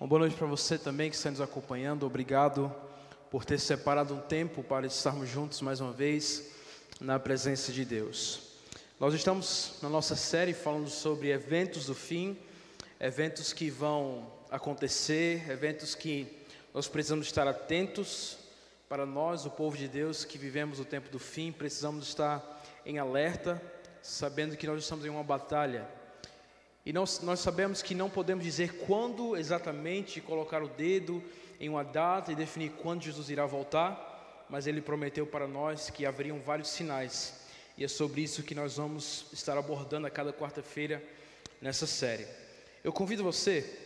Uma boa noite para você também que está nos acompanhando. Obrigado por ter separado um tempo para estarmos juntos mais uma vez na presença de Deus. Nós estamos na nossa série falando sobre eventos do fim, eventos que vão acontecer, eventos que nós precisamos estar atentos. Para nós, o povo de Deus que vivemos o tempo do fim, precisamos estar em alerta, sabendo que nós estamos em uma batalha e nós, nós sabemos que não podemos dizer quando exatamente colocar o dedo em uma data e definir quando Jesus irá voltar, mas Ele prometeu para nós que haveriam vários sinais. E é sobre isso que nós vamos estar abordando a cada quarta-feira nessa série. Eu convido você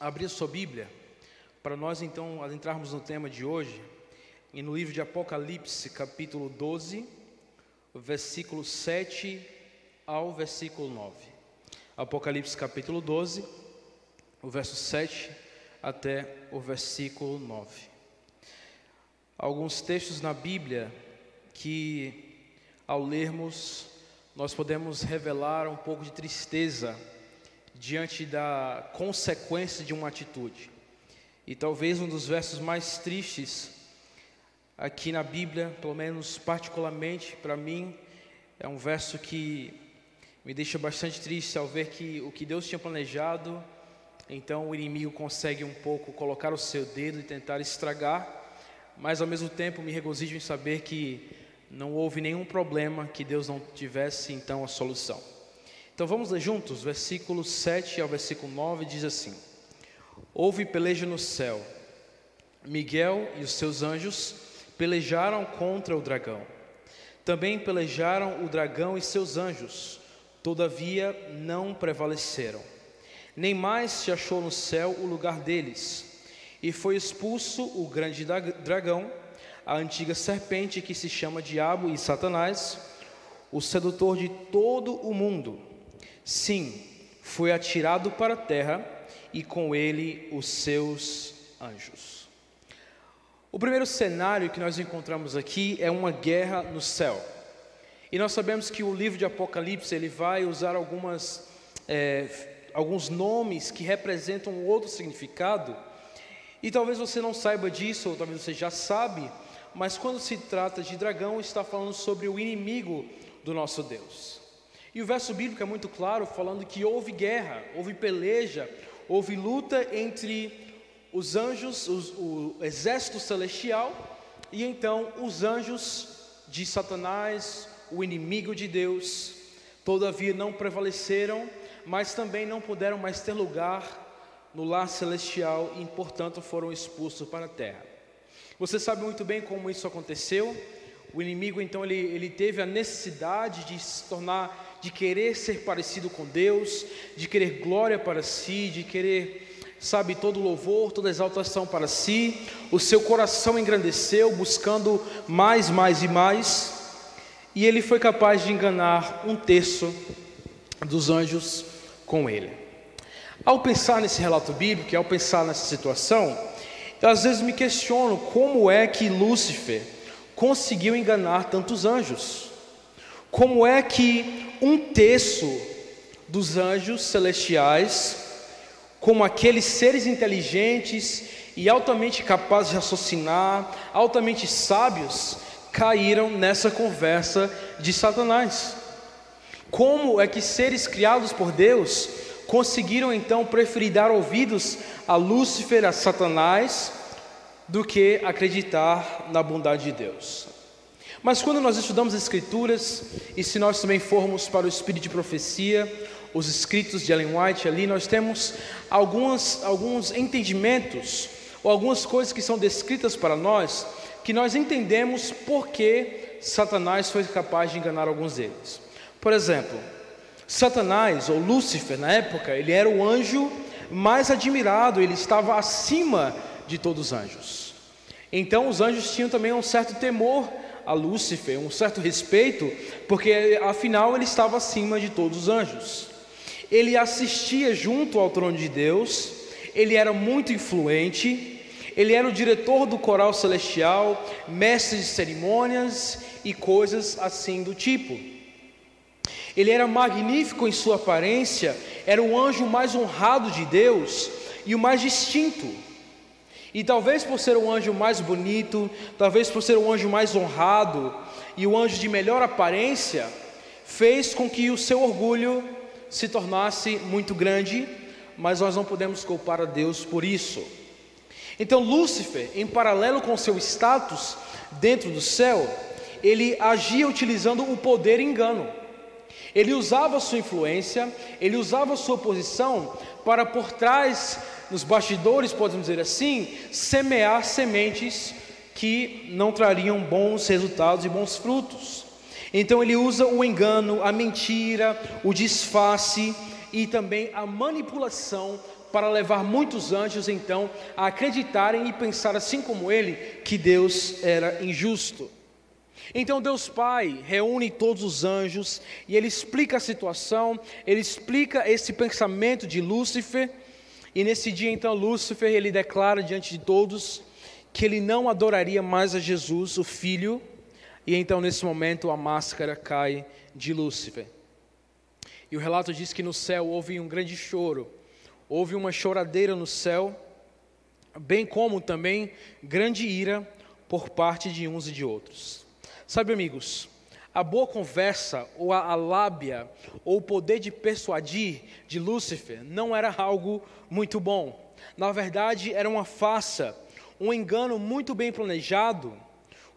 a abrir a sua Bíblia para nós então adentrarmos no tema de hoje, e no livro de Apocalipse, capítulo 12, versículo 7 ao versículo 9. Apocalipse capítulo 12, o verso 7 até o versículo 9. Alguns textos na Bíblia que, ao lermos, nós podemos revelar um pouco de tristeza diante da consequência de uma atitude. E talvez um dos versos mais tristes aqui na Bíblia, pelo menos particularmente para mim, é um verso que me deixa bastante triste ao ver que o que Deus tinha planejado, então o inimigo consegue um pouco colocar o seu dedo e tentar estragar, mas ao mesmo tempo me regozijo em saber que não houve nenhum problema que Deus não tivesse então a solução. Então vamos ler juntos, versículo 7 ao versículo 9 diz assim: Houve peleja no céu. Miguel e os seus anjos pelejaram contra o dragão. Também pelejaram o dragão e seus anjos Todavia não prevaleceram. Nem mais se achou no céu o lugar deles. E foi expulso o grande dragão, a antiga serpente que se chama Diabo e Satanás, o sedutor de todo o mundo. Sim, foi atirado para a terra e com ele os seus anjos. O primeiro cenário que nós encontramos aqui é uma guerra no céu. E nós sabemos que o livro de Apocalipse ele vai usar algumas, é, alguns nomes que representam outro significado. E talvez você não saiba disso, ou talvez você já sabe, mas quando se trata de dragão, está falando sobre o inimigo do nosso Deus. E o verso bíblico é muito claro, falando que houve guerra, houve peleja, houve luta entre os anjos, os, o exército celestial, e então os anjos de Satanás, o inimigo de Deus, todavia não prevaleceram, mas também não puderam mais ter lugar no lar celestial e, portanto, foram expulsos para a terra. Você sabe muito bem como isso aconteceu. O inimigo, então, ele, ele teve a necessidade de se tornar, de querer ser parecido com Deus, de querer glória para si, de querer, sabe, todo louvor, toda exaltação para si. O seu coração engrandeceu, buscando mais, mais e mais e ele foi capaz de enganar um terço dos anjos com ele. Ao pensar nesse relato bíblico, ao pensar nessa situação, eu às vezes me questiono como é que Lúcifer conseguiu enganar tantos anjos. Como é que um terço dos anjos celestiais, como aqueles seres inteligentes e altamente capazes de raciocinar, altamente sábios, caíram nessa conversa de Satanás. Como é que seres criados por Deus conseguiram então preferir dar ouvidos a Lúcifer, a Satanás, do que acreditar na bondade de Deus? Mas quando nós estudamos as Escrituras, e se nós também formos para o Espírito de Profecia, os escritos de Ellen White ali, nós temos algumas, alguns entendimentos, ou algumas coisas que são descritas para nós, que nós entendemos por que Satanás foi capaz de enganar alguns deles. Por exemplo, Satanás, ou Lúcifer, na época, ele era o anjo mais admirado, ele estava acima de todos os anjos. Então, os anjos tinham também um certo temor a Lúcifer, um certo respeito, porque afinal ele estava acima de todos os anjos. Ele assistia junto ao trono de Deus, ele era muito influente, ele era o diretor do coral celestial, mestre de cerimônias e coisas assim do tipo. Ele era magnífico em sua aparência, era o anjo mais honrado de Deus, e o mais distinto. E talvez por ser o anjo mais bonito, talvez por ser o anjo mais honrado e o anjo de melhor aparência, fez com que o seu orgulho se tornasse muito grande, mas nós não podemos culpar a Deus por isso. Então, Lúcifer, em paralelo com seu status dentro do céu, ele agia utilizando o poder engano. Ele usava sua influência, ele usava sua posição para por trás, nos bastidores, podemos dizer assim, semear sementes que não trariam bons resultados e bons frutos. Então ele usa o engano, a mentira, o disfarce e também a manipulação para levar muitos anjos então a acreditarem e pensar assim como ele que Deus era injusto. Então Deus Pai reúne todos os anjos e ele explica a situação, ele explica esse pensamento de Lúcifer, e nesse dia então Lúcifer ele declara diante de todos que ele não adoraria mais a Jesus, o Filho, e então nesse momento a máscara cai de Lúcifer. E o relato diz que no céu houve um grande choro, houve uma choradeira no céu, bem como também grande ira por parte de uns e de outros. Sabe, amigos, a boa conversa, ou a, lábia, ou o poder de persuadir de Lúcifer não era algo muito bom. Na verdade, era uma farsa, um engano muito bem planejado,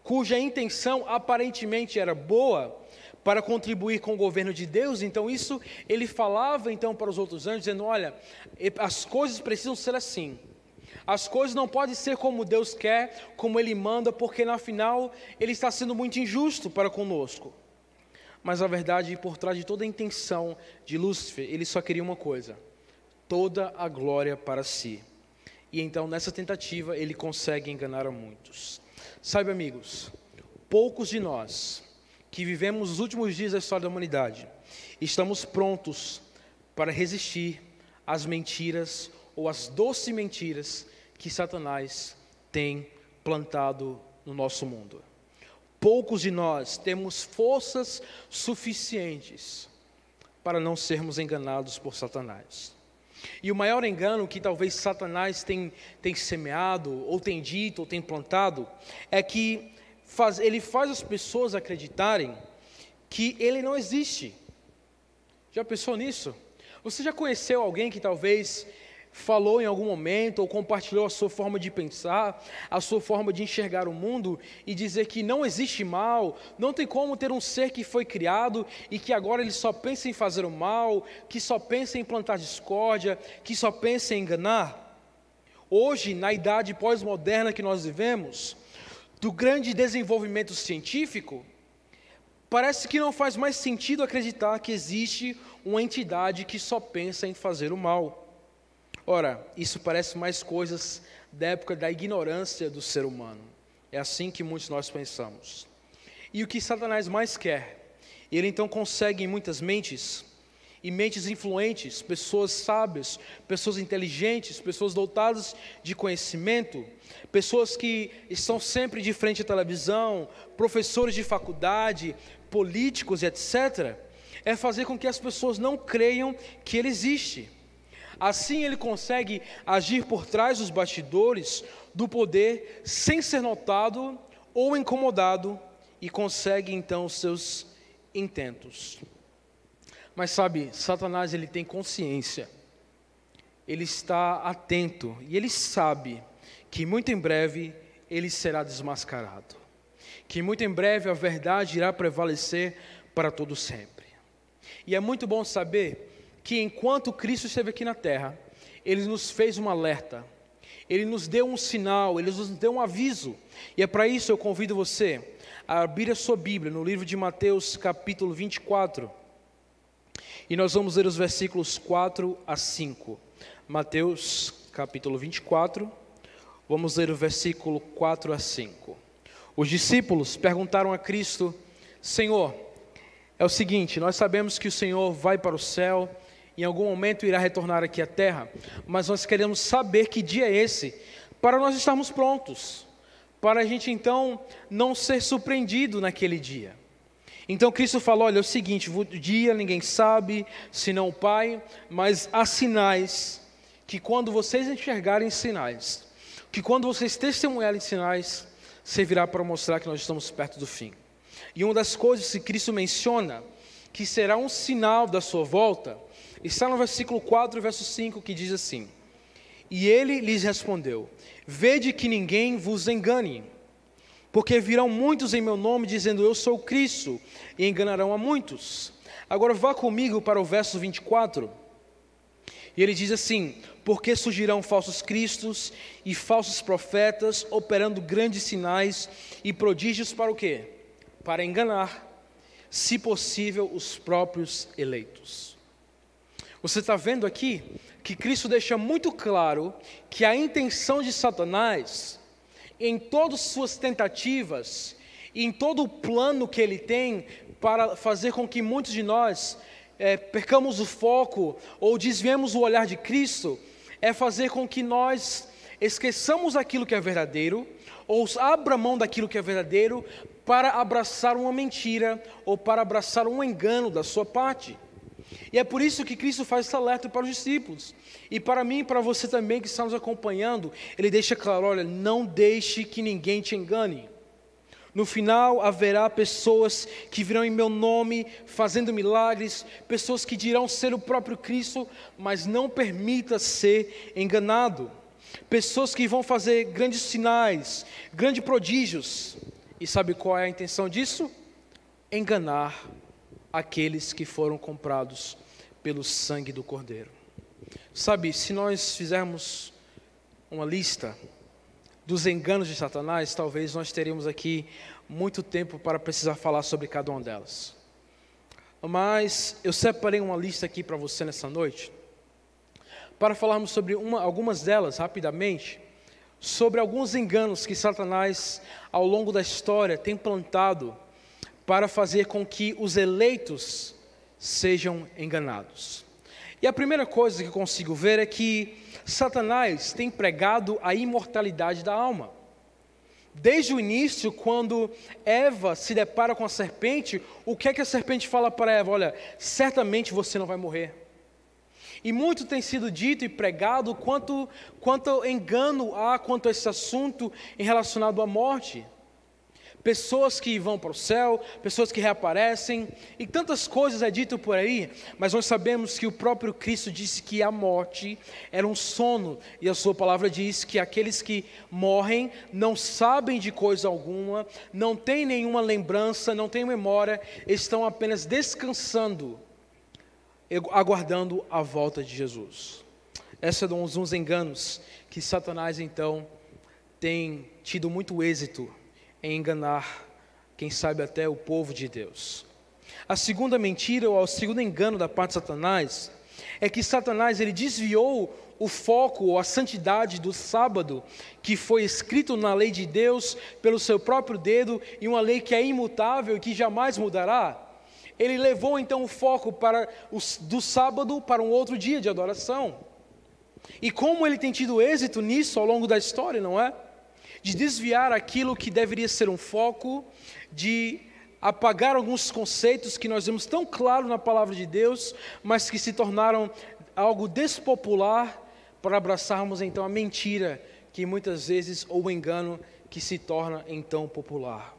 cuja intenção aparentemente era boa para contribuir com o governo de Deus. Então isso ele falava então para os outros anjos dizendo: "Olha, as coisas precisam ser assim. As coisas não podem ser como Deus quer, como Ele manda, porque na final Ele está sendo muito injusto para conosco. Mas a verdade, por trás de toda a intenção de Lúcifer, ele só queria uma coisa: toda a glória para si. E então, nessa tentativa, ele consegue enganar a muitos. Sabe, amigos, poucos de nós que vivemos os últimos dias da história da humanidade estamos prontos para resistir às mentiras ou às doces mentiras que Satanás tem plantado no nosso mundo. Poucos de nós temos forças suficientes para não sermos enganados por Satanás. E o maior engano que talvez Satanás tem, tem semeado, ou tem dito, ou tem plantado, é que faz, ele faz as pessoas acreditarem que ele não existe. Já pensou nisso? Você já conheceu alguém que talvez falou em algum momento ou compartilhou a sua forma de pensar, a sua forma de enxergar o mundo e dizer que não existe mal, não tem como ter um ser que foi criado e que agora ele só pensa em fazer o mal, que só pensa em plantar discórdia, que só pensa em enganar? Hoje, na idade pós-moderna que nós vivemos, do grande desenvolvimento científico, parece que não faz mais sentido acreditar que existe uma entidade que só pensa em fazer o mal. Ora, isso parece mais coisas da época da ignorância do ser humano. É assim que muitos nós pensamos. E o que Satanás mais quer? Ele então consegue em muitas mentes, e mentes influentes, pessoas sábias, pessoas inteligentes, pessoas dotadas de conhecimento, pessoas que estão sempre de frente à televisão, professores de faculdade, políticos, etc., é fazer com que as pessoas não creiam que ele existe. Assim ele consegue agir por trás dos bastidores do poder sem ser notado ou incomodado e consegue então seus intentos. Mas sabe, Satanás ele tem consciência. Ele está atento e ele sabe que muito em breve ele será desmascarado. Que muito em breve a verdade irá prevalecer para todo sempre. E é muito bom saber que enquanto Cristo esteve aqui na terra, ele nos fez um alerta, ele nos deu um sinal, ele nos deu um aviso. E é para isso eu convido você a abrir a sua Bíblia no livro de Mateus, capítulo 24. E nós vamos ler os versículos 4 a 5. Mateus, capítulo 24, vamos ler o versículo 4 a 5. Os discípulos perguntaram a Cristo: Senhor, é o seguinte, nós sabemos que o Senhor vai para o céu em algum momento irá retornar aqui à terra, mas nós queremos saber que dia é esse, para nós estarmos prontos, para a gente então não ser surpreendido naquele dia. Então Cristo falou: olha, é o seguinte, o dia ninguém sabe, senão o Pai, mas há sinais que quando vocês enxergarem sinais, que quando vocês testemunharem sinais, servirá para mostrar que nós estamos perto do fim. E uma das coisas que Cristo menciona, que será um sinal da sua volta, está no versículo 4, verso 5, que diz assim: E ele lhes respondeu: Vede que ninguém vos engane, porque virão muitos em meu nome dizendo eu sou Cristo, e enganarão a muitos. Agora vá comigo para o verso 24. E ele diz assim: Porque surgirão falsos cristos e falsos profetas, operando grandes sinais e prodígios para o quê? Para enganar, se possível, os próprios eleitos. Você está vendo aqui que Cristo deixa muito claro que a intenção de Satanás, em todas suas tentativas, em todo o plano que ele tem para fazer com que muitos de nós é, percamos o foco ou desviemos o olhar de Cristo, é fazer com que nós esqueçamos aquilo que é verdadeiro, ou abra mão daquilo que é verdadeiro, para abraçar uma mentira ou para abraçar um engano da sua parte. E é por isso que Cristo faz esse alerta para os discípulos. E para mim e para você também que está nos acompanhando, ele deixa claro: olha, não deixe que ninguém te engane. No final haverá pessoas que virão em meu nome fazendo milagres, pessoas que dirão ser o próprio Cristo, mas não permita ser enganado. Pessoas que vão fazer grandes sinais, grandes prodígios. E sabe qual é a intenção disso? Enganar aqueles que foram comprados pelo sangue do Cordeiro. Sabe, se nós fizermos uma lista dos enganos de Satanás, talvez nós teríamos aqui muito tempo para precisar falar sobre cada uma delas. Mas eu separei uma lista aqui para você nessa noite, para falarmos sobre uma, algumas delas rapidamente, sobre alguns enganos que Satanás, ao longo da história, tem plantado para fazer com que os eleitos sejam enganados. E a primeira coisa que consigo ver é que Satanás tem pregado a imortalidade da alma. Desde o início, quando Eva se depara com a serpente, o que é que a serpente fala para Eva? Olha, certamente você não vai morrer. E muito tem sido dito e pregado quanto, quanto engano há quanto a esse assunto em relacionado à morte pessoas que vão para o céu, pessoas que reaparecem, e tantas coisas é dito por aí, mas nós sabemos que o próprio Cristo disse que a morte era um sono, e a sua palavra diz que aqueles que morrem não sabem de coisa alguma, não têm nenhuma lembrança, não têm memória, estão apenas descansando, aguardando a volta de Jesus. Esses são uns enganos que Satanás então tem tido muito êxito em enganar, quem sabe até o povo de Deus. A segunda mentira, ou o segundo engano da parte de Satanás, é que Satanás ele desviou o foco ou a santidade do sábado, que foi escrito na lei de Deus pelo seu próprio dedo, e uma lei que é imutável e que jamais mudará. Ele levou então o foco para do sábado para um outro dia de adoração. E como ele tem tido êxito nisso ao longo da história, não é? De desviar aquilo que deveria ser um foco, de apagar alguns conceitos que nós vemos tão claro na palavra de Deus, mas que se tornaram algo despopular para abraçarmos então a mentira que muitas vezes ou o engano que se torna então popular.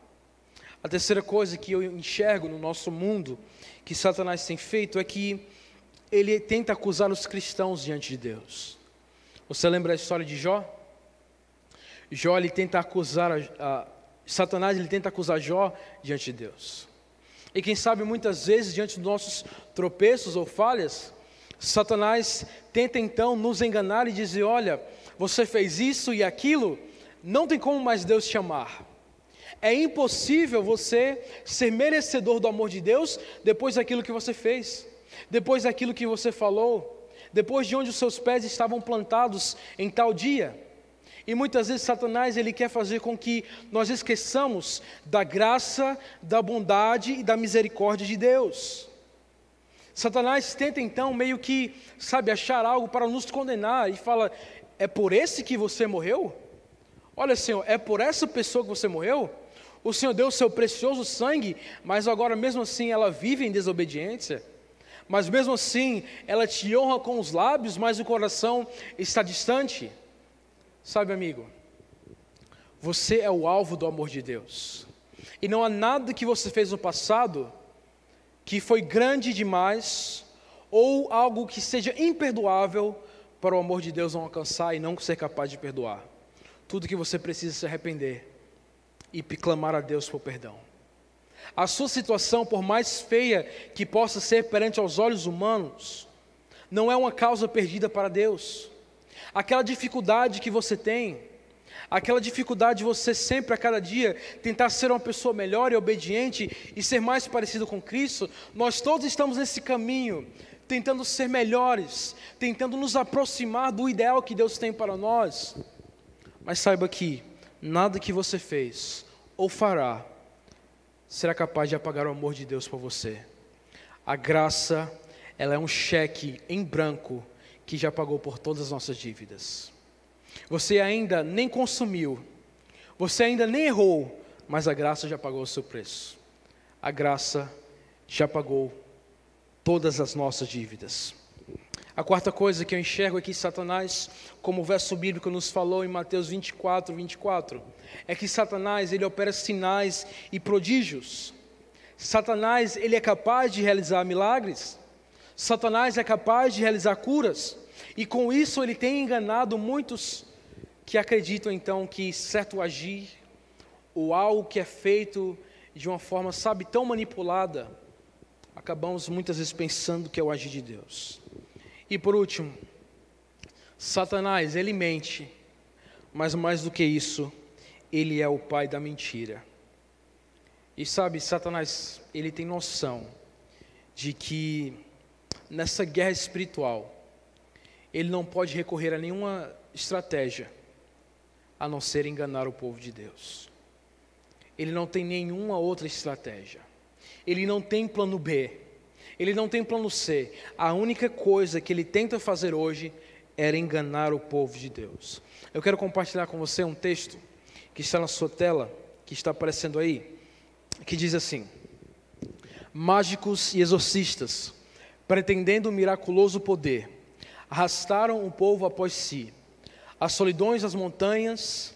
A terceira coisa que eu enxergo no nosso mundo que Satanás tem feito é que ele tenta acusar os cristãos diante de Deus. Você lembra a história de Jó? Jó ele tenta acusar a, a, Satanás ele tenta acusar Jó diante de Deus. E quem sabe muitas vezes diante dos nossos tropeços ou falhas, Satanás tenta então nos enganar e dizer: olha, você fez isso e aquilo, não tem como mais Deus te amar. É impossível você ser merecedor do amor de Deus depois daquilo que você fez, depois daquilo que você falou, depois de onde os seus pés estavam plantados em tal dia. E muitas vezes Satanás ele quer fazer com que nós esqueçamos da graça, da bondade e da misericórdia de Deus. Satanás tenta então meio que, sabe, achar algo para nos condenar e fala: "É por esse que você morreu? Olha, Senhor, é por essa pessoa que você morreu? O Senhor deu o seu precioso sangue, mas agora mesmo assim ela vive em desobediência. mas mesmo assim ela te honra com os lábios, mas o coração está distante. Sabe, amigo, você é o alvo do amor de Deus, e não há nada que você fez no passado que foi grande demais ou algo que seja imperdoável para o amor de Deus não alcançar e não ser capaz de perdoar. Tudo que você precisa se arrepender e clamar a Deus por perdão. A sua situação, por mais feia que possa ser perante aos olhos humanos, não é uma causa perdida para Deus. Aquela dificuldade que você tem, aquela dificuldade de você sempre a cada dia tentar ser uma pessoa melhor e obediente e ser mais parecido com Cristo, nós todos estamos nesse caminho, tentando ser melhores, tentando nos aproximar do ideal que Deus tem para nós. Mas saiba que nada que você fez ou fará será capaz de apagar o amor de Deus por você. A graça, ela é um cheque em branco que já pagou por todas as nossas dívidas. Você ainda nem consumiu, você ainda nem errou, mas a graça já pagou o seu preço. A graça já pagou todas as nossas dívidas. A quarta coisa que eu enxergo aqui, Satanás, como o verso bíblico nos falou em Mateus 24, 24, é que Satanás, ele opera sinais e prodígios. Satanás, ele é capaz de realizar milagres. Satanás é capaz de realizar curas. E com isso ele tem enganado muitos que acreditam então que certo agir ou algo que é feito de uma forma, sabe, tão manipulada, acabamos muitas vezes pensando que é o agir de Deus. E por último, Satanás, ele mente, mas mais do que isso, ele é o pai da mentira. E sabe, Satanás, ele tem noção de que nessa guerra espiritual, ele não pode recorrer a nenhuma estratégia a não ser enganar o povo de Deus. Ele não tem nenhuma outra estratégia. Ele não tem plano B. Ele não tem plano C. A única coisa que ele tenta fazer hoje era enganar o povo de Deus. Eu quero compartilhar com você um texto que está na sua tela, que está aparecendo aí, que diz assim: Mágicos e exorcistas, pretendendo um miraculoso poder, arrastaram o povo após si, as solidões das montanhas,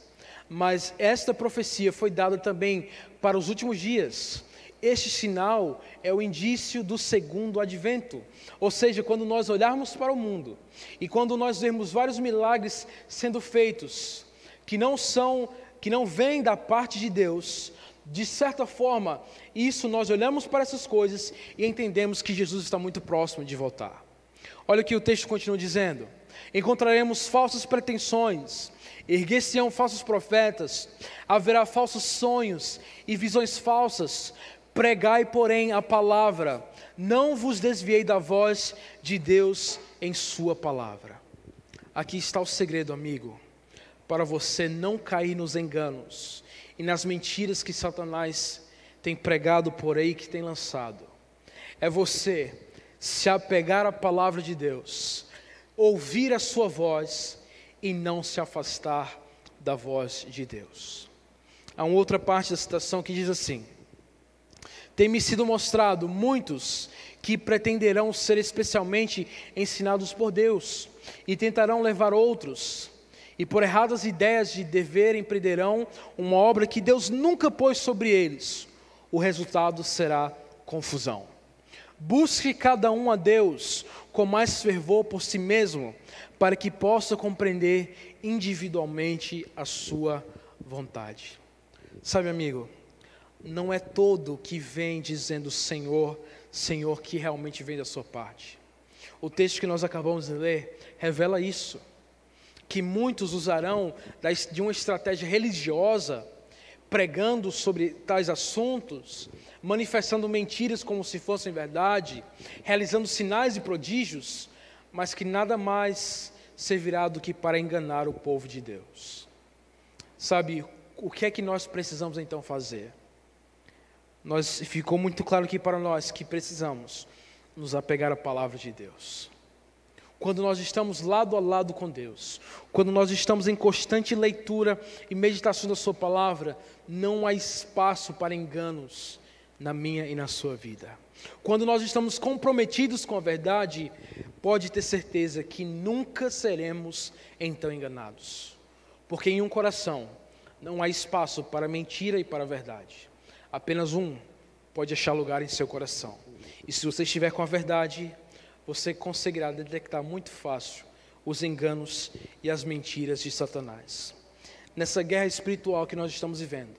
mas esta profecia foi dada também para os últimos dias este sinal é o indício do segundo advento. Ou seja, quando nós olharmos para o mundo e quando nós vemos vários milagres sendo feitos, que não são, que não vêm da parte de Deus, de certa forma, isso nós olhamos para essas coisas e entendemos que Jesus está muito próximo de voltar. Olha o que o texto continua dizendo: Encontraremos falsas pretensões, erguer-se-ão falsos profetas, haverá falsos sonhos e visões falsas, Pregai, porém, a palavra, não vos desviei da voz de Deus em Sua palavra. Aqui está o segredo, amigo, para você não cair nos enganos e nas mentiras que Satanás tem pregado por aí, que tem lançado. É você se apegar à palavra de Deus, ouvir a Sua voz e não se afastar da voz de Deus. Há uma outra parte da citação que diz assim: tem-me sido mostrado muitos que pretenderão ser especialmente ensinados por Deus e tentarão levar outros, e por erradas ideias de dever empreenderão uma obra que Deus nunca pôs sobre eles. O resultado será confusão. Busque cada um a Deus com mais fervor por si mesmo, para que possa compreender individualmente a sua vontade. Sabe, amigo, não é todo que vem dizendo Senhor, Senhor, que realmente vem da sua parte. O texto que nós acabamos de ler revela isso, que muitos usarão de uma estratégia religiosa, pregando sobre tais assuntos, manifestando mentiras como se fossem verdade, realizando sinais e prodígios, mas que nada mais servirá do que para enganar o povo de Deus. Sabe, o que é que nós precisamos então fazer? nós ficou muito claro aqui para nós que precisamos nos apegar à palavra de Deus. Quando nós estamos lado a lado com Deus, quando nós estamos em constante leitura e meditação da Sua palavra, não há espaço para enganos na minha e na sua vida. Quando nós estamos comprometidos com a verdade, pode ter certeza que nunca seremos então enganados. Porque em um coração não há espaço para mentira e para verdade. Apenas um pode achar lugar em seu coração. E se você estiver com a verdade, você conseguirá detectar muito fácil os enganos e as mentiras de Satanás. Nessa guerra espiritual que nós estamos vivendo.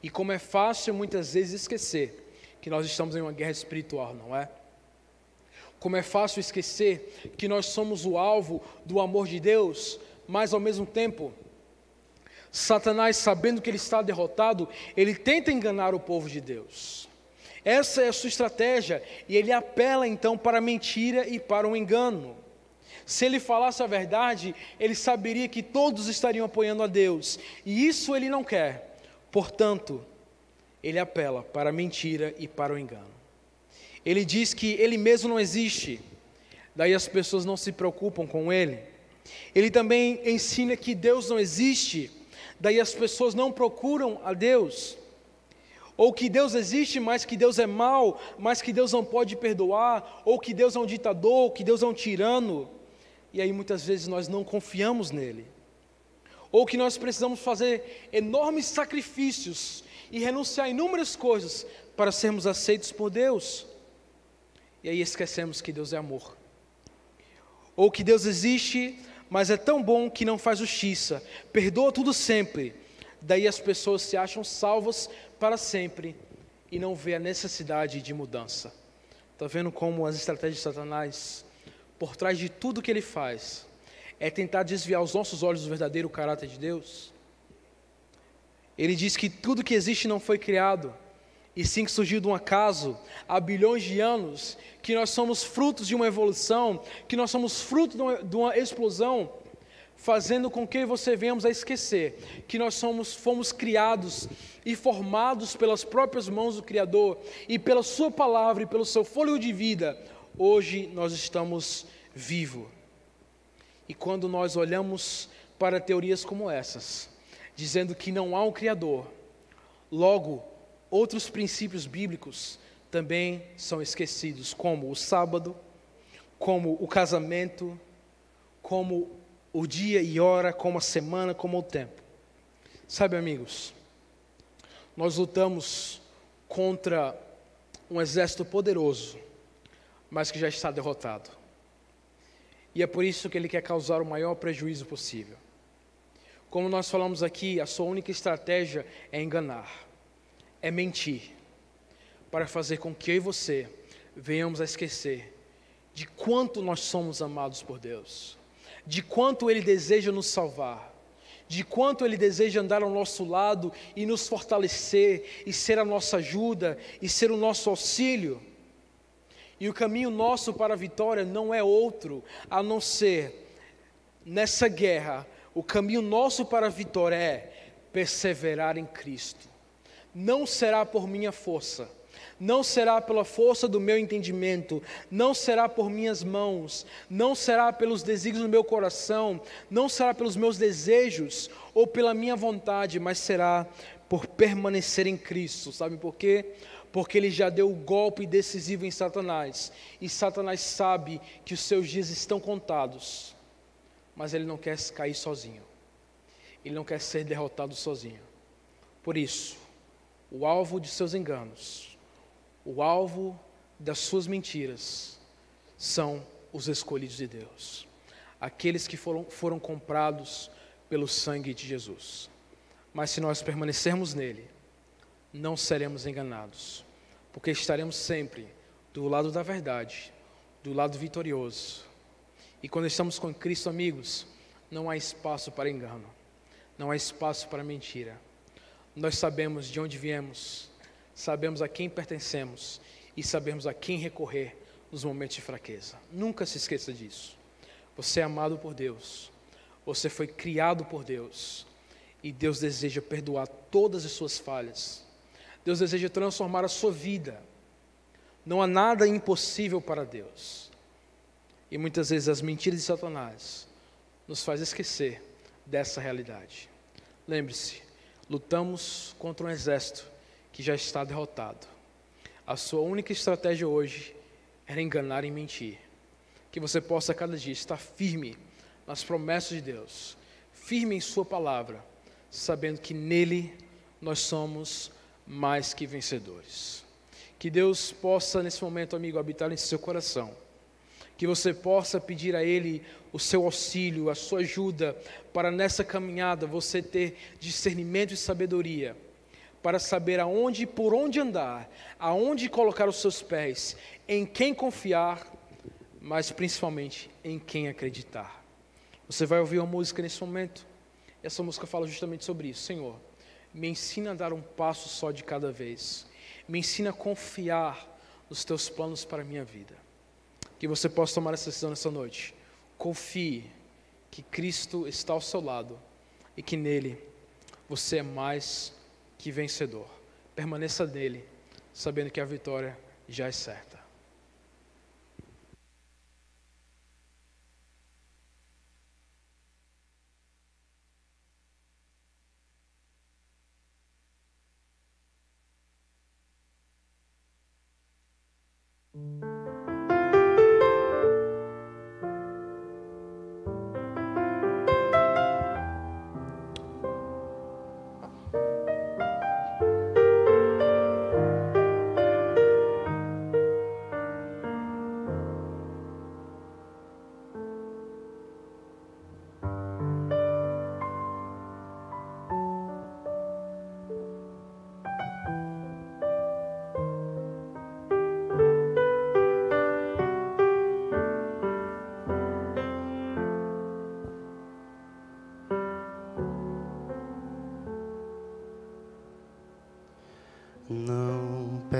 E como é fácil muitas vezes esquecer que nós estamos em uma guerra espiritual, não é? Como é fácil esquecer que nós somos o alvo do amor de Deus, mas ao mesmo tempo, Satanás, sabendo que ele está derrotado, ele tenta enganar o povo de Deus. Essa é a sua estratégia, e ele apela então para a mentira e para o engano. Se ele falasse a verdade, ele saberia que todos estariam apoiando a Deus, e isso ele não quer. Portanto, ele apela para a mentira e para o engano. Ele diz que ele mesmo não existe, daí as pessoas não se preocupam com ele. Ele também ensina que Deus não existe, daí as pessoas não procuram a Deus. Ou que Deus existe, mas que Deus é mau, mas que Deus não pode perdoar, ou que Deus é um ditador, ou que Deus é um tirano. E aí muitas vezes nós não confiamos nele. Ou que nós precisamos fazer enormes sacrifícios e renunciar a inúmeras coisas para sermos aceitos por Deus. E aí esquecemos que Deus é amor. Ou que Deus existe, mas é tão bom que não faz justiça, perdoa tudo sempre. Daí as pessoas se acham salvas para sempre e não vê a necessidade de mudança. Está vendo como as estratégias de Satanás, por trás de tudo que ele faz, é tentar desviar os nossos olhos do verdadeiro caráter de Deus? Ele diz que tudo que existe não foi criado, e sim que surgiu de um acaso, há bilhões de anos, que nós somos frutos de uma evolução, que nós somos frutos de uma, de uma explosão, fazendo com que você venhamos a esquecer que nós somos, fomos criados e formados pelas próprias mãos do Criador, e pela Sua palavra e pelo seu fôlego de vida, hoje nós estamos vivos. E quando nós olhamos para teorias como essas, dizendo que não há um Criador. Logo, outros princípios bíblicos também são esquecidos, como o sábado, como o casamento, como o dia e hora, como a semana, como o tempo. Sabe, amigos, nós lutamos contra um exército poderoso, mas que já está derrotado. E é por isso que ele quer causar o maior prejuízo possível. Como nós falamos aqui, a sua única estratégia é enganar, é mentir, para fazer com que eu e você venhamos a esquecer de quanto nós somos amados por Deus, de quanto Ele deseja nos salvar, de quanto Ele deseja andar ao nosso lado e nos fortalecer, e ser a nossa ajuda, e ser o nosso auxílio. E o caminho nosso para a vitória não é outro a não ser, nessa guerra, o caminho nosso para a vitória é perseverar em Cristo. Não será por minha força, não será pela força do meu entendimento, não será por minhas mãos, não será pelos desígnios do meu coração, não será pelos meus desejos ou pela minha vontade, mas será por permanecer em Cristo. Sabe por quê? Porque ele já deu o golpe decisivo em Satanás, e Satanás sabe que os seus dias estão contados mas ele não quer cair sozinho. Ele não quer ser derrotado sozinho. Por isso, o alvo de seus enganos, o alvo das suas mentiras, são os escolhidos de Deus, aqueles que foram, foram comprados pelo sangue de Jesus. Mas se nós permanecermos nele, não seremos enganados, porque estaremos sempre do lado da verdade, do lado vitorioso, e quando estamos com Cristo, amigos, não há espaço para engano, não há espaço para mentira. Nós sabemos de onde viemos, sabemos a quem pertencemos e sabemos a quem recorrer nos momentos de fraqueza. Nunca se esqueça disso. Você é amado por Deus, você foi criado por Deus e Deus deseja perdoar todas as suas falhas. Deus deseja transformar a sua vida. Não há nada impossível para Deus. E muitas vezes as mentiras de Satanás nos faz esquecer dessa realidade. Lembre-se, lutamos contra um exército que já está derrotado. a sua única estratégia hoje era enganar e mentir. Que você possa cada dia estar firme nas promessas de Deus, firme em Sua palavra, sabendo que nele nós somos mais que vencedores. Que Deus possa, nesse momento, amigo, habitar em seu coração. Que você possa pedir a Ele o seu auxílio, a sua ajuda, para nessa caminhada você ter discernimento e sabedoria, para saber aonde e por onde andar, aonde colocar os seus pés, em quem confiar, mas principalmente em quem acreditar. Você vai ouvir uma música nesse momento, essa música fala justamente sobre isso. Senhor, me ensina a dar um passo só de cada vez, me ensina a confiar nos teus planos para a minha vida. Que você possa tomar essa decisão nessa noite. Confie que Cristo está ao seu lado e que nele você é mais que vencedor. Permaneça nele, sabendo que a vitória já é certa.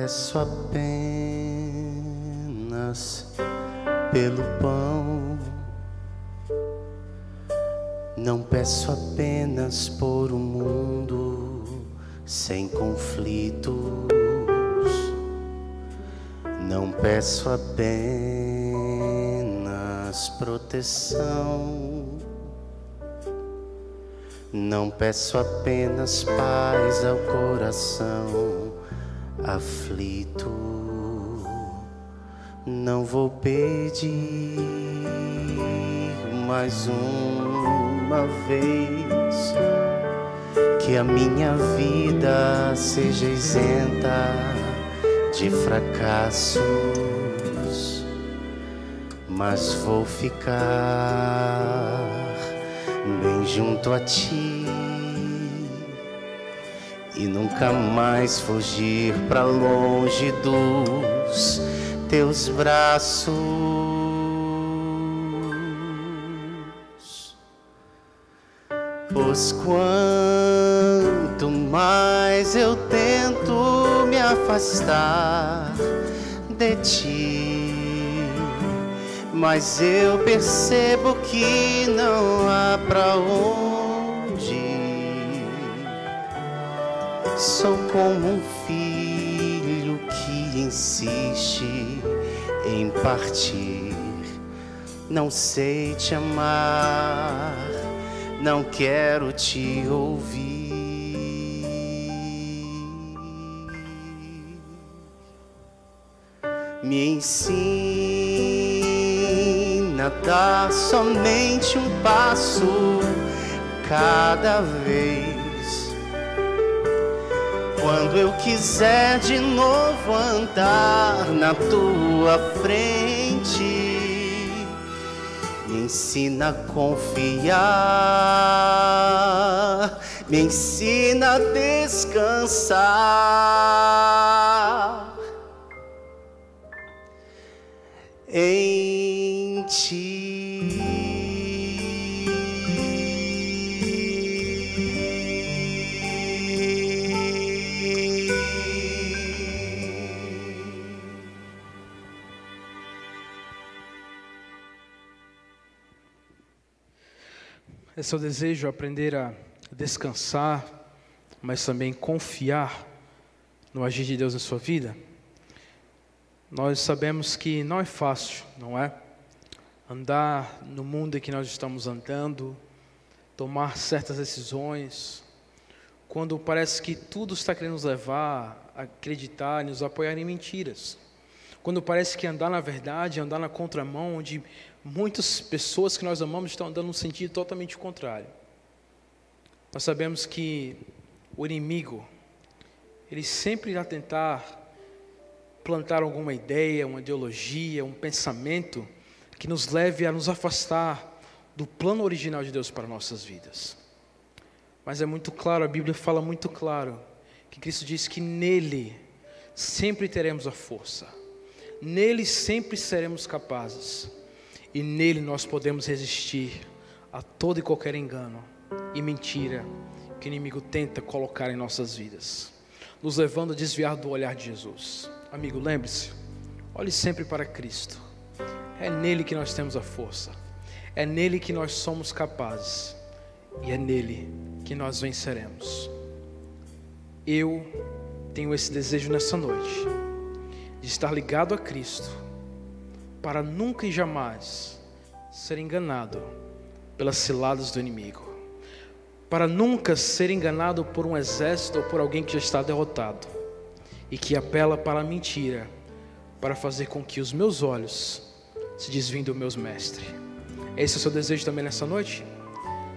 Peço apenas pelo pão. Não peço apenas por um mundo sem conflitos. Não peço apenas proteção. Não peço apenas paz ao coração aflito, não vou pedir mais uma vez que a minha vida seja isenta de fracassos, mas vou ficar bem junto a ti e nunca mais fugir para longe dos teus braços. Pois quanto mais eu tento me afastar de ti, mas eu percebo que não há para onde Sou como um filho que insiste em partir. Não sei te amar, não quero te ouvir. Me ensina a dar somente um passo cada vez quando eu quiser de novo andar na tua frente, me ensina a confiar, me ensina a descansar em ti. É seu desejo aprender a descansar, mas também confiar no agir de Deus na sua vida? Nós sabemos que não é fácil, não é? Andar no mundo em que nós estamos andando, tomar certas decisões, quando parece que tudo está querendo nos levar a acreditar, nos apoiar em mentiras. Quando parece que andar na verdade, andar na contramão, onde muitas pessoas que nós amamos estão andando num sentido totalmente contrário. Nós sabemos que o inimigo, ele sempre irá tentar plantar alguma ideia, uma ideologia, um pensamento que nos leve a nos afastar do plano original de Deus para nossas vidas. Mas é muito claro, a Bíblia fala muito claro, que Cristo diz que nele sempre teremos a força, nele sempre seremos capazes, e nele nós podemos resistir a todo e qualquer engano e mentira que o inimigo tenta colocar em nossas vidas, nos levando a desviar do olhar de Jesus. Amigo, lembre-se, olhe sempre para Cristo. É nele que nós temos a força. É nele que nós somos capazes. E é nele que nós venceremos. Eu tenho esse desejo nessa noite de estar ligado a Cristo para nunca e jamais ser enganado pelas ciladas do inimigo. Para nunca ser enganado por um exército ou por alguém que já está derrotado e que apela para a mentira para fazer com que os meus olhos se desviem do meus mestres. Esse é o seu desejo também nessa noite?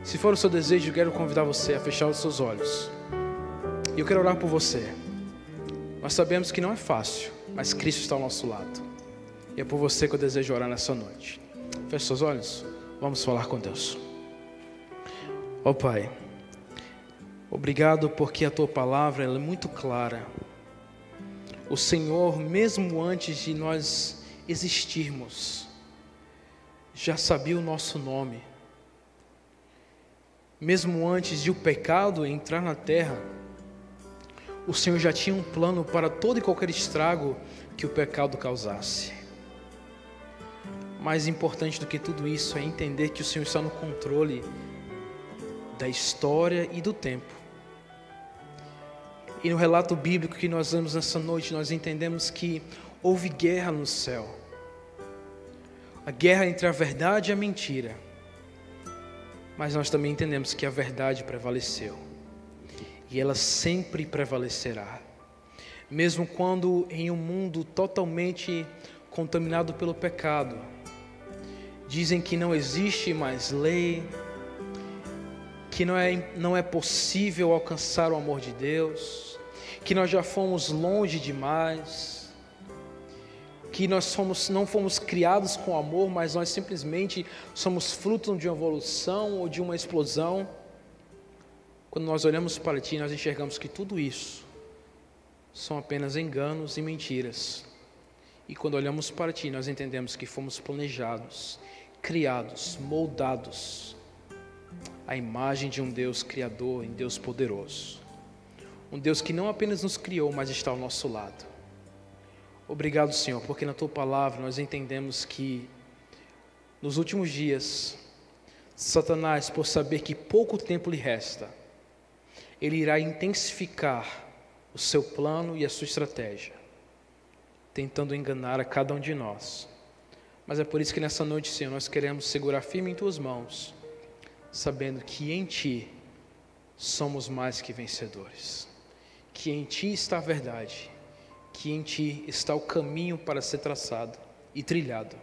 Se for o seu desejo, eu quero convidar você a fechar os seus olhos. E eu quero orar por você. Nós sabemos que não é fácil, mas Cristo está ao nosso lado. E é por você que eu desejo orar nessa noite. Feche seus olhos. Vamos falar com Deus. Ó oh, Pai, obrigado porque a tua palavra é muito clara o Senhor, mesmo antes de nós existirmos, já sabia o nosso nome. Mesmo antes de o pecado entrar na terra, o Senhor já tinha um plano para todo e qualquer estrago que o pecado causasse. Mais importante do que tudo isso é entender que o Senhor está no controle da história e do tempo. E no relato bíblico que nós vemos nessa noite, nós entendemos que houve guerra no céu. A guerra entre a verdade e a mentira. Mas nós também entendemos que a verdade prevaleceu. E ela sempre prevalecerá. Mesmo quando em um mundo totalmente contaminado pelo pecado, dizem que não existe mais lei, que não é, não é possível alcançar o amor de Deus, que nós já fomos longe demais, que nós somos, não fomos criados com amor, mas nós simplesmente somos fruto de uma evolução ou de uma explosão. Quando nós olhamos para Ti, nós enxergamos que tudo isso são apenas enganos e mentiras. E quando olhamos para Ti, nós entendemos que fomos planejados, criados, moldados à imagem de um Deus Criador, em Deus poderoso. Um Deus que não apenas nos criou, mas está ao nosso lado. Obrigado, Senhor, porque na tua palavra nós entendemos que nos últimos dias, Satanás, por saber que pouco tempo lhe resta, ele irá intensificar o seu plano e a sua estratégia, tentando enganar a cada um de nós. Mas é por isso que nessa noite, Senhor, nós queremos segurar firme em tuas mãos, sabendo que em ti somos mais que vencedores que em ti está a verdade, que em ti está o caminho para ser traçado e trilhado.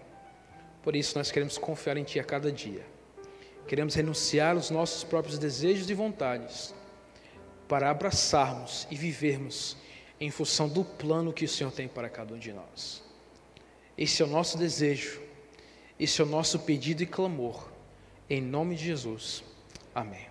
Por isso nós queremos confiar em ti a cada dia. Queremos renunciar aos nossos próprios desejos e vontades para abraçarmos e vivermos em função do plano que o Senhor tem para cada um de nós. Esse é o nosso desejo, esse é o nosso pedido e clamor, em nome de Jesus. Amém.